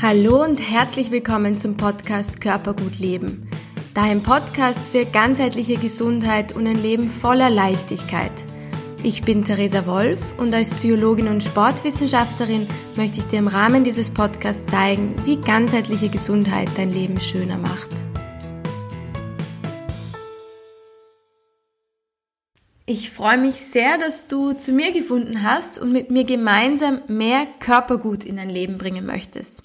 Hallo und herzlich willkommen zum Podcast Körpergut Leben. Dein Podcast für ganzheitliche Gesundheit und ein Leben voller Leichtigkeit. Ich bin Theresa Wolf und als Psychologin und Sportwissenschaftlerin möchte ich dir im Rahmen dieses Podcasts zeigen, wie ganzheitliche Gesundheit dein Leben schöner macht. Ich freue mich sehr, dass du zu mir gefunden hast und mit mir gemeinsam mehr Körpergut in dein Leben bringen möchtest.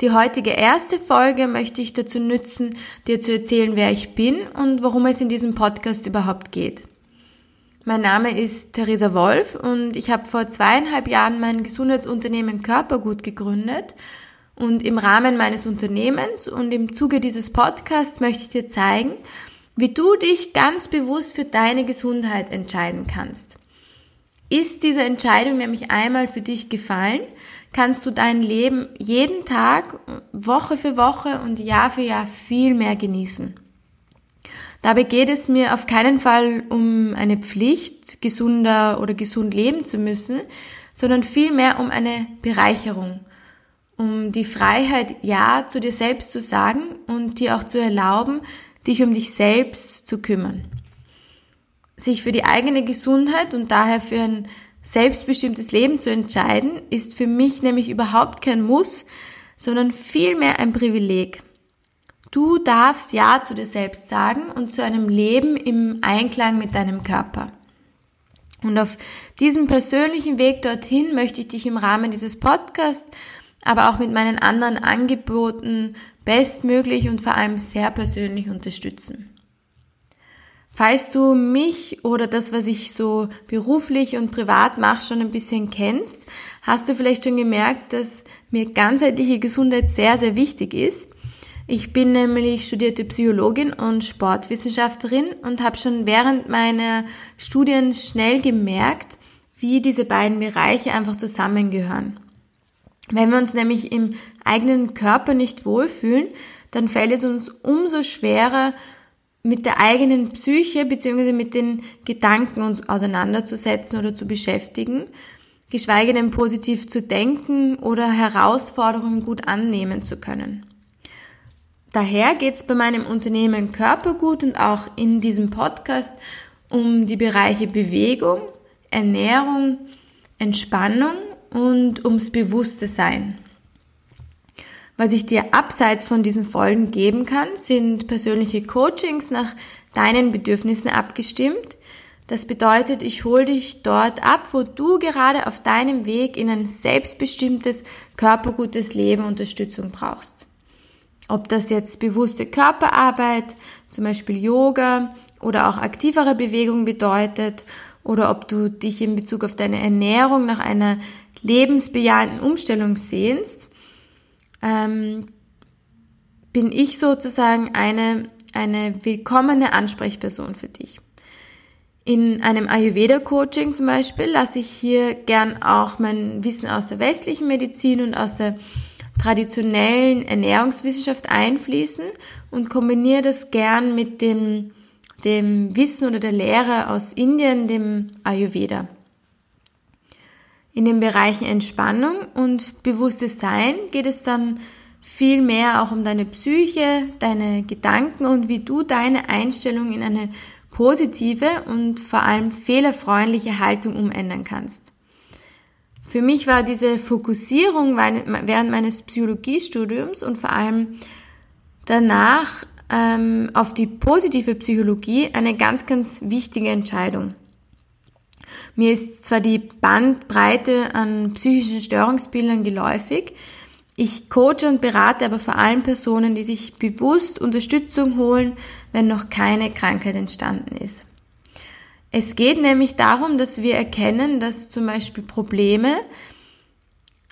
Die heutige erste Folge möchte ich dazu nützen, dir zu erzählen, wer ich bin und worum es in diesem Podcast überhaupt geht. Mein Name ist Theresa Wolf und ich habe vor zweieinhalb Jahren mein Gesundheitsunternehmen Körpergut gegründet. Und im Rahmen meines Unternehmens und im Zuge dieses Podcasts möchte ich dir zeigen, wie du dich ganz bewusst für deine Gesundheit entscheiden kannst. Ist diese Entscheidung nämlich einmal für dich gefallen, kannst du dein Leben jeden Tag, Woche für Woche und Jahr für Jahr viel mehr genießen. Dabei geht es mir auf keinen Fall um eine Pflicht, gesunder oder gesund leben zu müssen, sondern vielmehr um eine Bereicherung, um die Freiheit, Ja zu dir selbst zu sagen und dir auch zu erlauben, dich um dich selbst zu kümmern. Sich für die eigene Gesundheit und daher für ein selbstbestimmtes Leben zu entscheiden, ist für mich nämlich überhaupt kein Muss, sondern vielmehr ein Privileg. Du darfst Ja zu dir selbst sagen und zu einem Leben im Einklang mit deinem Körper. Und auf diesem persönlichen Weg dorthin möchte ich dich im Rahmen dieses Podcasts, aber auch mit meinen anderen Angeboten bestmöglich und vor allem sehr persönlich unterstützen. Falls du mich oder das, was ich so beruflich und privat mache, schon ein bisschen kennst, hast du vielleicht schon gemerkt, dass mir ganzheitliche Gesundheit sehr, sehr wichtig ist. Ich bin nämlich studierte Psychologin und Sportwissenschaftlerin und habe schon während meiner Studien schnell gemerkt, wie diese beiden Bereiche einfach zusammengehören. Wenn wir uns nämlich im eigenen Körper nicht wohlfühlen, dann fällt es uns umso schwerer, mit der eigenen Psyche bzw. mit den Gedanken uns auseinanderzusetzen oder zu beschäftigen, geschweige denn positiv zu denken oder Herausforderungen gut annehmen zu können. Daher geht es bei meinem Unternehmen Körpergut und auch in diesem Podcast um die Bereiche Bewegung, Ernährung, Entspannung und ums bewusste Sein. Was ich dir abseits von diesen Folgen geben kann, sind persönliche Coachings nach deinen Bedürfnissen abgestimmt. Das bedeutet, ich hole dich dort ab, wo du gerade auf deinem Weg in ein selbstbestimmtes, körpergutes Leben Unterstützung brauchst. Ob das jetzt bewusste Körperarbeit, zum Beispiel Yoga oder auch aktivere Bewegung bedeutet oder ob du dich in Bezug auf deine Ernährung nach einer lebensbejahenden Umstellung sehnst, ähm, bin ich sozusagen eine, eine willkommene Ansprechperson für dich. In einem Ayurveda-Coaching zum Beispiel lasse ich hier gern auch mein Wissen aus der westlichen Medizin und aus der traditionellen Ernährungswissenschaft einfließen und kombiniere das gern mit dem, dem Wissen oder der Lehre aus Indien, dem Ayurveda. In den Bereichen Entspannung und bewusstes Sein geht es dann viel mehr auch um deine Psyche, deine Gedanken und wie du deine Einstellung in eine positive und vor allem fehlerfreundliche Haltung umändern kannst. Für mich war diese Fokussierung während meines Psychologiestudiums und vor allem danach ähm, auf die positive Psychologie eine ganz, ganz wichtige Entscheidung. Mir ist zwar die Bandbreite an psychischen Störungsbildern geläufig, ich coache und berate aber vor allem Personen, die sich bewusst Unterstützung holen, wenn noch keine Krankheit entstanden ist. Es geht nämlich darum, dass wir erkennen, dass zum Beispiel Probleme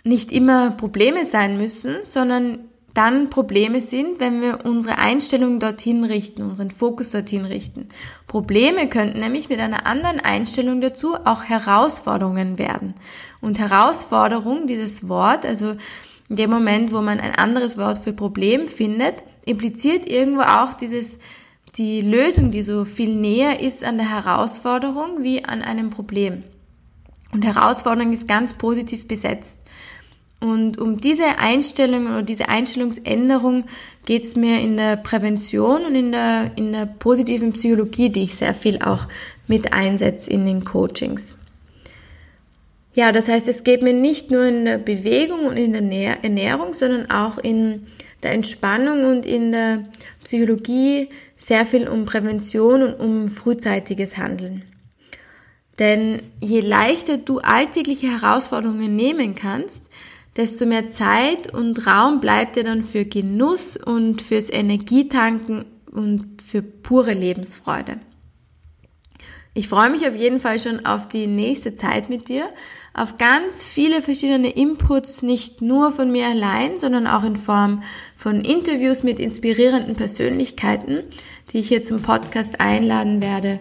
nicht immer Probleme sein müssen, sondern dann Probleme sind, wenn wir unsere Einstellung dorthin richten, unseren Fokus dorthin richten. Probleme könnten nämlich mit einer anderen Einstellung dazu auch Herausforderungen werden. Und Herausforderung, dieses Wort, also in dem Moment, wo man ein anderes Wort für Problem findet, impliziert irgendwo auch dieses, die Lösung, die so viel näher ist an der Herausforderung wie an einem Problem. Und Herausforderung ist ganz positiv besetzt. Und um diese Einstellung oder diese Einstellungsänderung geht es mir in der Prävention und in der, in der positiven Psychologie, die ich sehr viel auch mit einsetze in den Coachings. Ja, das heißt, es geht mir nicht nur in der Bewegung und in der Ernährung, sondern auch in der Entspannung und in der Psychologie sehr viel um Prävention und um frühzeitiges Handeln. Denn je leichter du alltägliche Herausforderungen nehmen kannst, desto mehr Zeit und Raum bleibt dir dann für Genuss und fürs Energietanken und für pure Lebensfreude. Ich freue mich auf jeden Fall schon auf die nächste Zeit mit dir, auf ganz viele verschiedene Inputs, nicht nur von mir allein, sondern auch in Form von Interviews mit inspirierenden Persönlichkeiten, die ich hier zum Podcast einladen werde.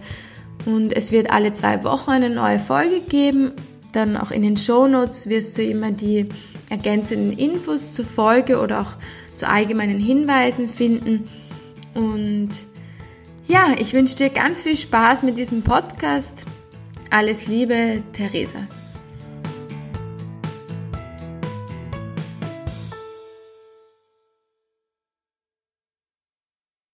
Und es wird alle zwei Wochen eine neue Folge geben. Dann auch in den Show Notes wirst du immer die ergänzenden Infos zur Folge oder auch zu allgemeinen Hinweisen finden. Und ja, ich wünsche dir ganz viel Spaß mit diesem Podcast. Alles Liebe, Theresa.